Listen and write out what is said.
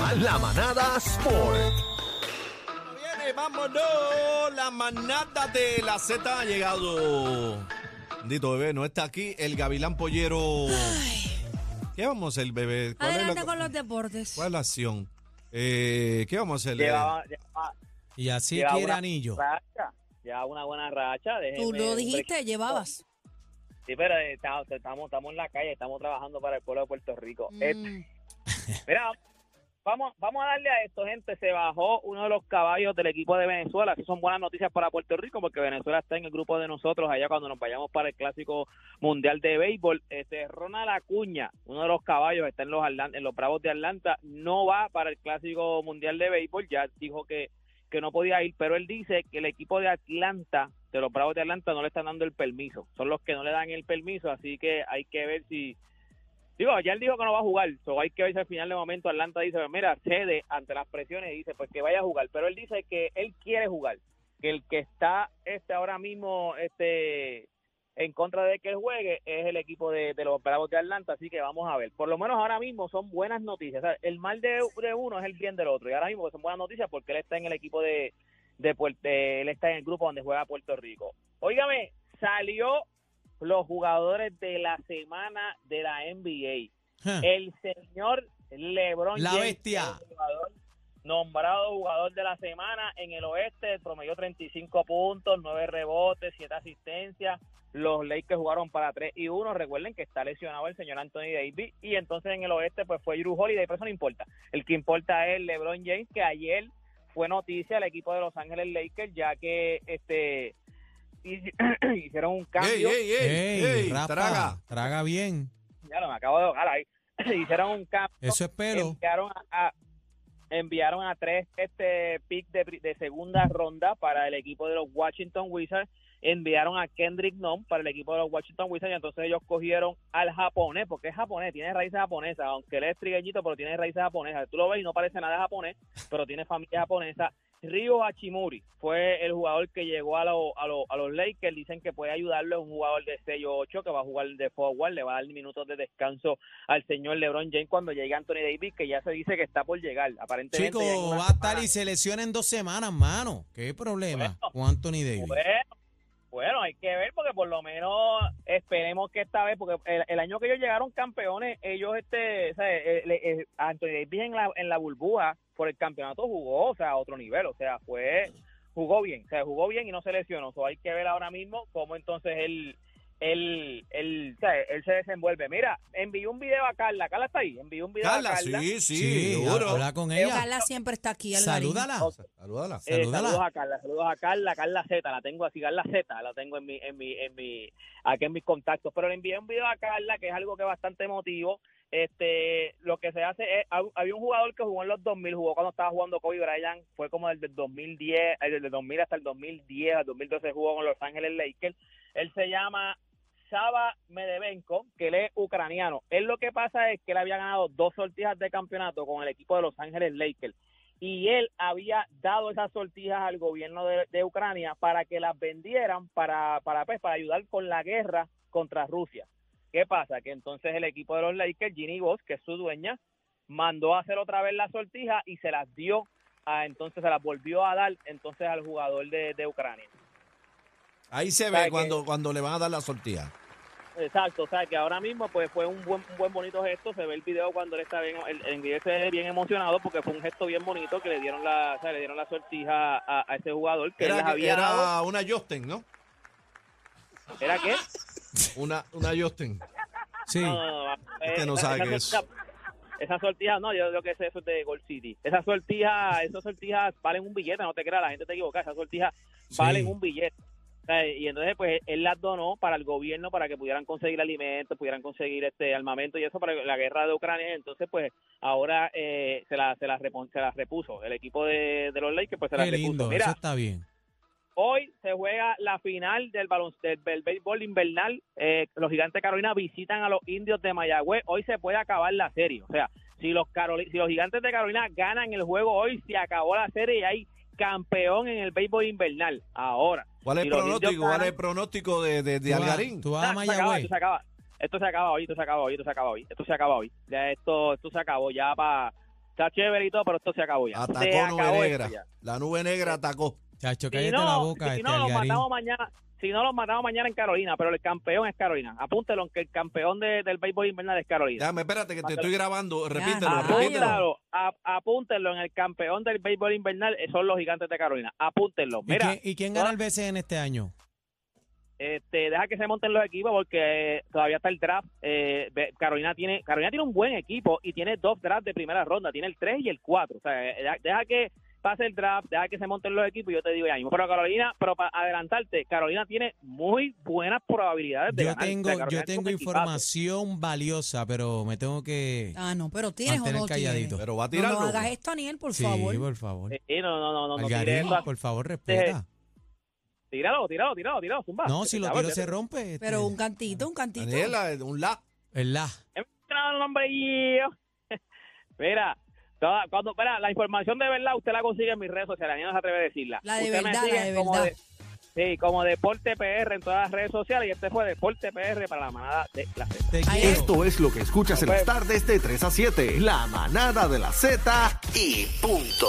La, la manada Sport. Viene, vámonos. La manada de la Z ha llegado. Dito bebé, no está aquí el gavilán pollero. ¿Qué vamos a hacer, bebé? ¿Cuál es Adelante la- con los deportes. ¿Cuál es la acción? Eh, ¿Qué vamos a hacer? Y así llevaba quiere anillo. racha, una buena racha. déjeme Tú lo dijiste, llevabas. Sí, pero eh, estamos, estamos, en la calle, estamos trabajando para el pueblo de Puerto Rico. Mm. mira, vamos, vamos a darle a esto, gente. Se bajó uno de los caballos del equipo de Venezuela. Son buenas noticias para Puerto Rico porque Venezuela está en el grupo de nosotros allá cuando nos vayamos para el Clásico Mundial de Béisbol. Este, Ronald Acuña, uno de los caballos, está en los, Atlan- en los Bravos de Atlanta, no va para el Clásico Mundial de Béisbol. Ya dijo que, que no podía ir, pero él dice que el equipo de Atlanta, de los Bravos de Atlanta, no le están dando el permiso. Son los que no le dan el permiso, así que hay que ver si Digo, ya él dijo que no va a jugar, so hay que ver si al final de momento Atlanta dice, mira, cede ante las presiones y dice, pues que vaya a jugar. Pero él dice que él quiere jugar, que el que está este ahora mismo este en contra de que él juegue es el equipo de, los Bravos de Atlanta, así que vamos a ver. Por lo menos ahora mismo son buenas noticias. El mal de, uno es el bien del otro. Y ahora mismo son buenas noticias porque él está en el equipo de, de, de- él está en el grupo donde juega Puerto Rico. Óigame, salió los jugadores de la semana de la NBA. El señor LeBron La James, bestia. el jugador nombrado jugador de la semana en el oeste, promedió 35 puntos, 9 rebotes, 7 asistencias. Los Lakers jugaron para 3 y 1. Recuerden que está lesionado el señor Anthony Davis. Y entonces en el oeste pues fue Drew Holiday, pero eso no importa. El que importa es LeBron James, que ayer fue noticia al equipo de Los Ángeles Lakers, ya que este hicieron un cambio. ¡Ey, ey, ey! Ey, ey, Rafa, traga! traga bien. Ya lo me acabo de ahogar ahí. Hicieron un cambio. Eso es pelo. Enviaron a, a- enviaron a tres este pick de, de segunda ronda para el equipo de los Washington Wizards. Enviaron a Kendrick Nunn para el equipo de los Washington Wizards y entonces ellos cogieron al japonés, porque es japonés, tiene raíces japonesas, aunque él es trigueñito, pero tiene raíces japonesas. Tú lo ves y no parece nada japonés, pero tiene familia japonesa. Ryo Hachimuri fue el jugador que llegó a, lo- a, lo- a los Lakers. Dicen que puede ayudarlo. Es un jugador de sello 8 que va a jugar de forward. Le va a dar minutos de descanso al señor LeBron James cuando llegue Anthony Davis, que ya se dice que está por llegar. Aparentemente. Chico, va a estar y se lesiona en dos semanas, mano. ¿Qué problema Bueno. con Anthony Davis? Bueno, bueno, hay que ver porque por lo menos esperemos que esta vez, porque el, el año que ellos llegaron campeones, ellos, este, o sea, eh, le- eh, Anthony Davis en la, en la burbuja por el campeonato jugó, o sea, a otro nivel, o sea, fue, jugó bien, o sea, jugó bien y no se lesionó, o hay que ver ahora mismo cómo entonces él, él, él, o sea, él se desenvuelve. Mira, envió un video a Carla, Carla está ahí, envió un video Carla, a Carla. sí, sí, Sí, seguro. habla con ella. Carla siempre está aquí, Algarín. Salúdala. Ok. Salúdala. Eh, Salúdala. saludos a Carla, saludos a Carla, Carla Z, la tengo así, Carla Z, la tengo en mi, en mi, en mi, aquí en mis contactos. Pero le envié un video a Carla que es algo que es bastante emotivo. Este, lo que se hace es, hab- había un jugador que jugó en los 2000, jugó cuando estaba jugando Kobe Bryant, fue como desde el 2010, eh, desde el 2000 hasta el 2010, al 2012 jugó con Los Ángeles Lakers. Él se llama Saba Medevenko, que él es ucraniano. Él lo que pasa es que él había ganado dos sortijas de campeonato con el equipo de Los Ángeles Lakers y él había dado esas sortijas al gobierno de, de Ucrania para que las vendieran para para pues, para ayudar con la guerra contra Rusia. ¿Qué pasa? Que entonces el equipo de los Lakers, Ginny Voss, que es su dueña, mandó a hacer otra vez la sortija y se las dio a, entonces se las volvió a dar entonces al jugador de, de Ucrania. Ahí se ¿Sabe ve que- cuando, cuando le van a dar la sortija. Exacto, o sea que ahora mismo pues fue un buen un buen bonito gesto, se ve el video cuando él está bien, el, el se ve bien emocionado porque fue un gesto bien bonito que le dieron la, o sea, le dieron la sortija a, a ese jugador que él Era, había dado. era una Justin, ¿no? ¿Era qué? Una, una Justin. Sí. No, no, no, Usted no esa- sabe esa qué es. Esa sortija, no, yo lo que sé eso es de Gold City. Esas sortijas, esas sortijas valen un billete, no te creas, la gente te equivoca, esas sortijas Sí. valen un billete. Y entonces, pues, él las donó para el gobierno, para que pudieran conseguir alimentos, pudieran conseguir este armamento y eso para la guerra de Ucrania. Entonces, pues, ahora eh, se las se las repon- se las repuso. El equipo de, de los Lakers, pues, se las repuso. Mira, eso está bien. Hoy se juega la final del baloncesto del béisbol invernal. Eh, los gigantes de Carolina visitan a los indios de Mayagüez. Hoy se puede acabar la serie. O sea, si los Caroli- si los gigantes de Carolina ganan el juego hoy, se acabó la serie y hay campeón en el béisbol invernal. Ahora. ¿Cuál es el pronóstico? ¿Cuál es el pronóstico de, de, Algarín? Tú vas a Ah, esto se acaba, Mayagüez. esto se acaba. Esto se acaba hoy, esto se acaba hoy, esto se acaba hoy. Esto se acaba hoy. Ya esto, esto se acabó ya para está chévere y todo, pero esto se acabó ya. se Atacó nube acabó negra. ya. La nube negra atacó. Chacho, Si cállate no, la boca, si este no los matamos mañana, si no los matamos mañana en Carolina, pero el campeón es Carolina. Apúntelo que el campeón de- del béisbol invernal es Carolina. Déjame, espérate que te estoy grabando. Repítelo, rayos. repítelo. Apúntalo, a- apúntenlo en el campeón del béisbol invernal son los gigantes de Carolina. Apúntenlo. ¿Y Mira, quién, y quién gana el BCN este año? este, deja que se monten los equipos porque eh, todavía está el draft. Eh, Carolina tiene Carolina tiene un buen equipo y tiene dos drafts de primera ronda. Tiene el 3 y el 4. O sea, eh, deja que pase el draft, deja que se monten los equipos y yo te digo ya mismo. Pero Carolina, pero para adelantarte, Carolina tiene muy buenas probabilidades de Yo ganar. O sea, tengo, yo tengo equipazo. información valiosa, pero me tengo que Ah, no, pero tienes o no tienes. calladito. Pero va a No, tirarlo. no hagas esto, Aniel, por sí, favor. por favor. Eh, eh, no, no, no, no, no Algarín, por favor, respeta. Tíralo, tíralo, tíralo, tíralo, zumba. No, si lo tiro se rompe. este, Pero un cantito, un cantito. Daniela, un la. ¿Verdad? He mencionado el nombre y yo. Mira, toda- cuando, la información de verdad usted la consigue en mis redes sociales, a mí no se atreve a decirla. La de Usted me verdad, sigue la de como verdad. de- sí, como Deporte PR en todas las redes sociales y este fue Deporte PR para la manada de la Z. Esto es lo que escuchas en las tardes de 3 a 7. La manada de la Z y punto.